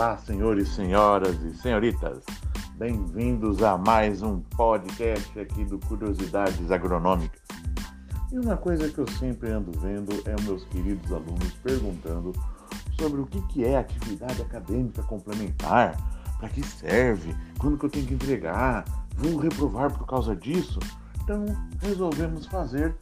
Olá, senhores, senhoras e senhoritas. Bem-vindos a mais um podcast aqui do Curiosidades Agronômicas. E uma coisa que eu sempre ando vendo é meus queridos alunos perguntando sobre o que é atividade acadêmica complementar, para que serve, quando que eu tenho que entregar, vou reprovar por causa disso. Então resolvemos fazer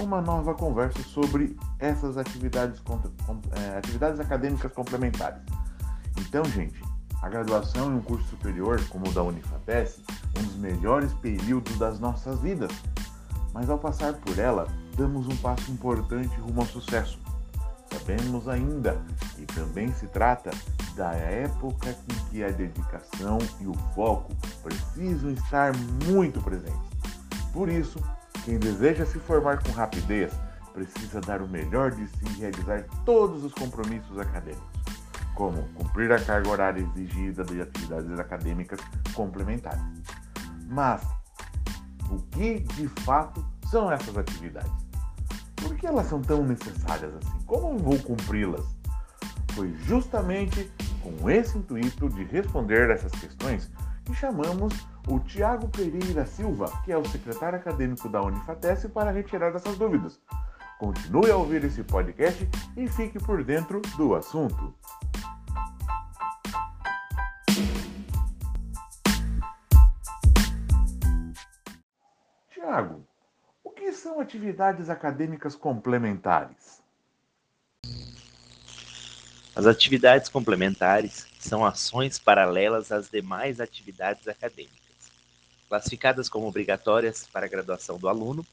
uma nova conversa sobre essas atividades, é, atividades acadêmicas complementares. Então, gente, a graduação em um curso superior, como o da Unifapes, um dos melhores períodos das nossas vidas. Mas ao passar por ela, damos um passo importante rumo ao sucesso. Sabemos ainda que também se trata da época em que a dedicação e o foco precisam estar muito presentes. Por isso, quem deseja se formar com rapidez precisa dar o melhor de si e realizar todos os compromissos acadêmicos, como cumprir a carga horária exigida de atividades acadêmicas complementares. Mas o que de fato são essas atividades? Por que elas são tão necessárias assim? Como vou cumpri-las? Foi justamente com esse intuito de responder essas questões que chamamos o Tiago Pereira Silva, que é o secretário acadêmico da Unifatesc, para retirar essas dúvidas. Continue a ouvir esse podcast e fique por dentro do assunto. São atividades acadêmicas complementares? As atividades complementares são ações paralelas às demais atividades acadêmicas classificadas como obrigatórias para a graduação do aluno,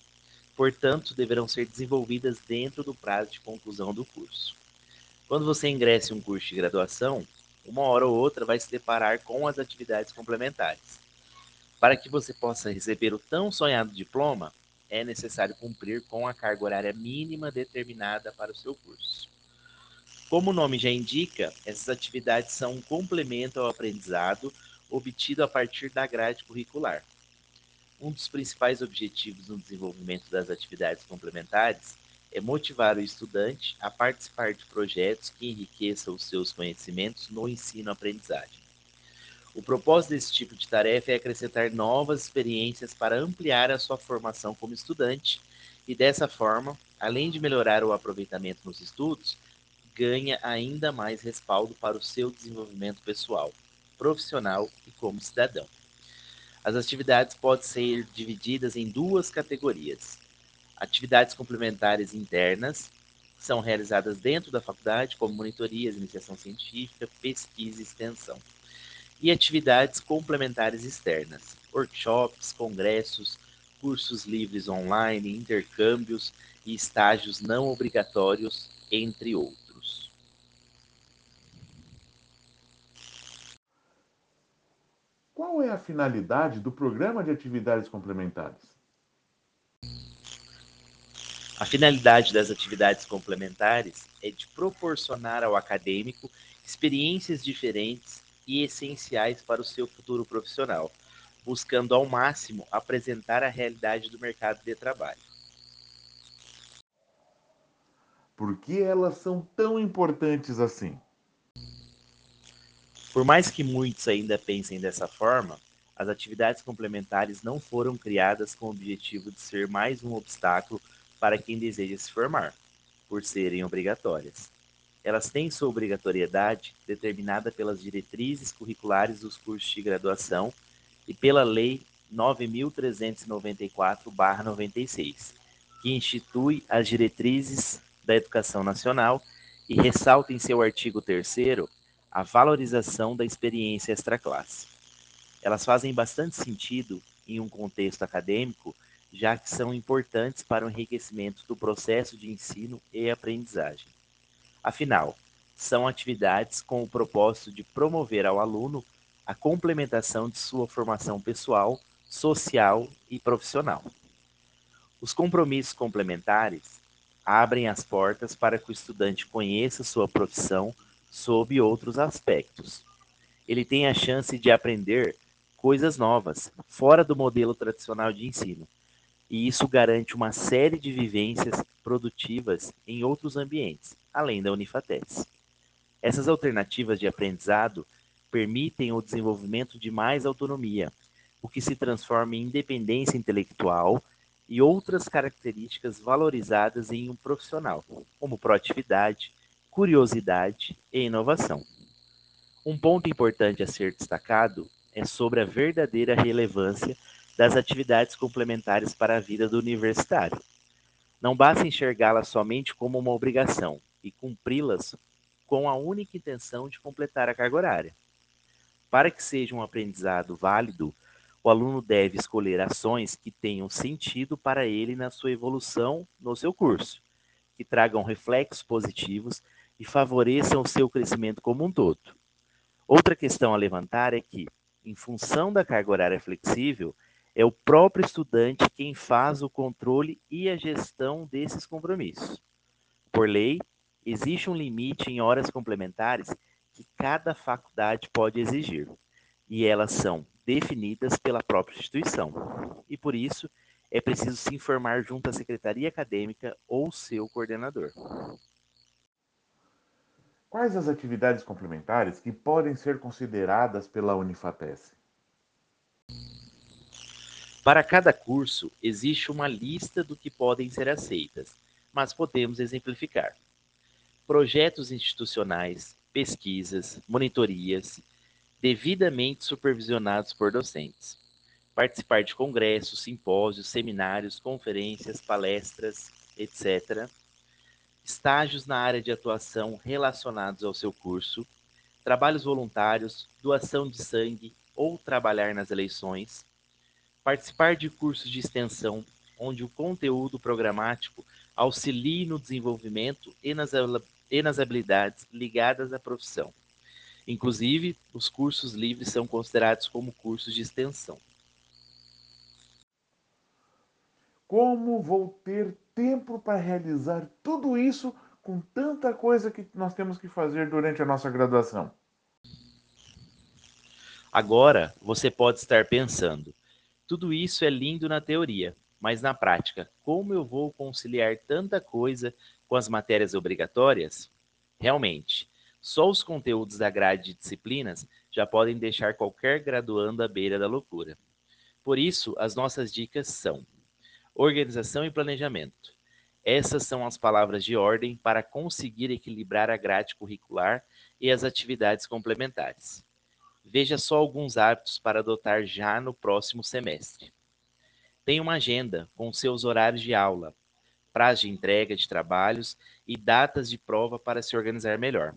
portanto, deverão ser desenvolvidas dentro do prazo de conclusão do curso. Quando você ingressa em um curso de graduação, uma hora ou outra vai se deparar com as atividades complementares. Para que você possa receber o tão sonhado diploma, é necessário cumprir com a carga horária mínima determinada para o seu curso. Como o nome já indica, essas atividades são um complemento ao aprendizado obtido a partir da grade curricular. Um dos principais objetivos no desenvolvimento das atividades complementares é motivar o estudante a participar de projetos que enriqueçam os seus conhecimentos no ensino-aprendizagem. O propósito desse tipo de tarefa é acrescentar novas experiências para ampliar a sua formação como estudante e, dessa forma, além de melhorar o aproveitamento nos estudos, ganha ainda mais respaldo para o seu desenvolvimento pessoal profissional e como cidadão. As atividades podem ser divididas em duas categorias. Atividades complementares internas, são realizadas dentro da faculdade, como monitorias, iniciação científica, pesquisa e extensão. E atividades complementares externas, workshops, congressos, cursos livres online, intercâmbios e estágios não obrigatórios, entre outros. Qual é a finalidade do programa de atividades complementares? A finalidade das atividades complementares é de proporcionar ao acadêmico experiências diferentes e essenciais para o seu futuro profissional, buscando ao máximo apresentar a realidade do mercado de trabalho. Por que elas são tão importantes assim? Por mais que muitos ainda pensem dessa forma, as atividades complementares não foram criadas com o objetivo de ser mais um obstáculo para quem deseja se formar, por serem obrigatórias. Elas têm sua obrigatoriedade determinada pelas diretrizes curriculares dos cursos de graduação e pela Lei 9.394-96, que institui as diretrizes da educação nacional e ressalta em seu artigo 3 a valorização da experiência extraclasse. Elas fazem bastante sentido em um contexto acadêmico, já que são importantes para o enriquecimento do processo de ensino e aprendizagem. Afinal, são atividades com o propósito de promover ao aluno a complementação de sua formação pessoal, social e profissional. Os compromissos complementares abrem as portas para que o estudante conheça sua profissão sob outros aspectos. Ele tem a chance de aprender coisas novas, fora do modelo tradicional de ensino, e isso garante uma série de vivências produtivas em outros ambientes, além da Unifates. Essas alternativas de aprendizado permitem o desenvolvimento de mais autonomia, o que se transforma em independência intelectual e outras características valorizadas em um profissional, como proatividade, curiosidade e inovação. Um ponto importante a ser destacado é sobre a verdadeira relevância das atividades complementares para a vida do universitário. Não basta enxergá-las somente como uma obrigação e cumpri-las com a única intenção de completar a carga horária. Para que seja um aprendizado válido, o aluno deve escolher ações que tenham sentido para ele na sua evolução no seu curso, que tragam reflexos positivos e favoreçam o seu crescimento como um todo. Outra questão a levantar é que, em função da carga horária flexível, é o próprio estudante quem faz o controle e a gestão desses compromissos. Por lei, existe um limite em horas complementares que cada faculdade pode exigir, e elas são definidas pela própria instituição. E por isso, é preciso se informar junto à secretaria acadêmica ou seu coordenador. Quais as atividades complementares que podem ser consideradas pela Unifatese? Para cada curso, existe uma lista do que podem ser aceitas, mas podemos exemplificar. Projetos institucionais, pesquisas, monitorias, devidamente supervisionados por docentes. Participar de congressos, simpósios, seminários, conferências, palestras, etc. Estágios na área de atuação relacionados ao seu curso, trabalhos voluntários, doação de sangue ou trabalhar nas eleições, participar de cursos de extensão, onde o conteúdo programático auxilie no desenvolvimento e nas, e nas habilidades ligadas à profissão. Inclusive, os cursos livres são considerados como cursos de extensão. Como vou ter tempo para realizar tudo isso com tanta coisa que nós temos que fazer durante a nossa graduação? Agora você pode estar pensando: tudo isso é lindo na teoria, mas na prática, como eu vou conciliar tanta coisa com as matérias obrigatórias? Realmente, só os conteúdos da grade de disciplinas já podem deixar qualquer graduando à beira da loucura. Por isso, as nossas dicas são: organização e planejamento. Essas são as palavras de ordem para conseguir equilibrar a grade curricular e as atividades complementares. Veja só alguns hábitos para adotar já no próximo semestre. Tenha uma agenda com seus horários de aula, prazo de entrega de trabalhos e datas de prova para se organizar melhor.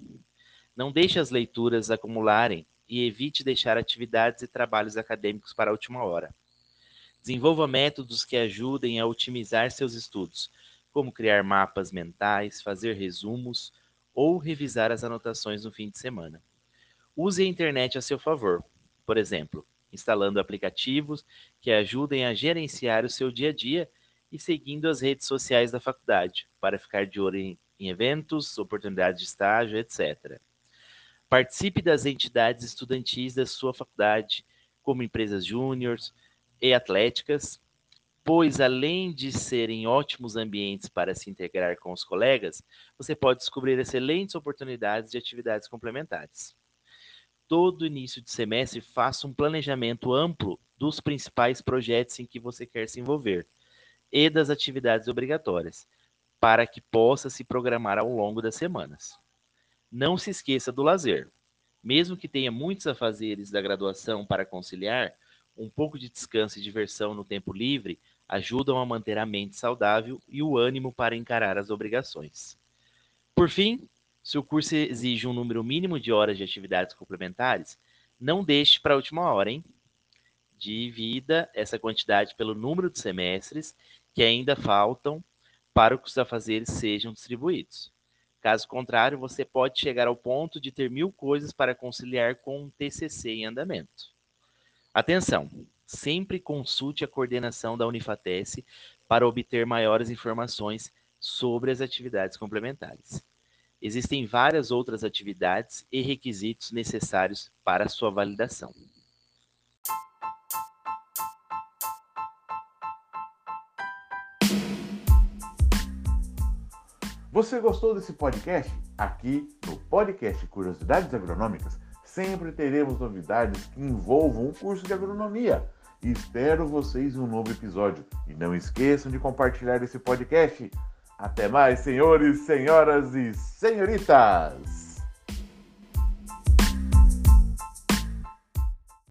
Não deixe as leituras acumularem e evite deixar atividades e trabalhos acadêmicos para a última hora. Desenvolva métodos que ajudem a otimizar seus estudos, como criar mapas mentais, fazer resumos ou revisar as anotações no fim de semana. Use a internet a seu favor, por exemplo, instalando aplicativos que ajudem a gerenciar o seu dia a dia e seguindo as redes sociais da faculdade, para ficar de olho em, eventos, oportunidades de estágio, etc. Participe das entidades estudantis da sua faculdade, como empresas júniores e atléticas, pois além de serem ótimos ambientes para se integrar com os colegas, você pode descobrir excelentes oportunidades de atividades complementares todo início de semestre, faça um planejamento amplo dos principais projetos em que você quer se envolver e das atividades obrigatórias, para que possa se programar ao longo das semanas. Não se esqueça do lazer. Mesmo que tenha muitos afazeres da graduação para conciliar, um pouco de descanso e diversão no tempo livre ajudam a manter a mente saudável e o ânimo para encarar as obrigações. Por fim, se o curso exige um número mínimo de horas de atividades complementares, não deixe para a última hora, hein? Divida essa quantidade pelo número de semestres que ainda faltam para que os afazeres sejam distribuídos. Caso contrário, você pode chegar ao ponto de ter mil coisas para conciliar com um TCC em andamento. Atenção! Sempre consulte a coordenação da Unifatese para obter maiores informações sobre as atividades complementares. Existem várias outras atividades e requisitos necessários para sua validação. Você gostou desse podcast? Aqui no podcast Curiosidades Agronômicas, sempre teremos novidades que envolvam o curso de agronomia. Espero vocês em um novo episódio. E não esqueçam de compartilhar esse podcast. Até mais, senhores, senhoras e senhoritas!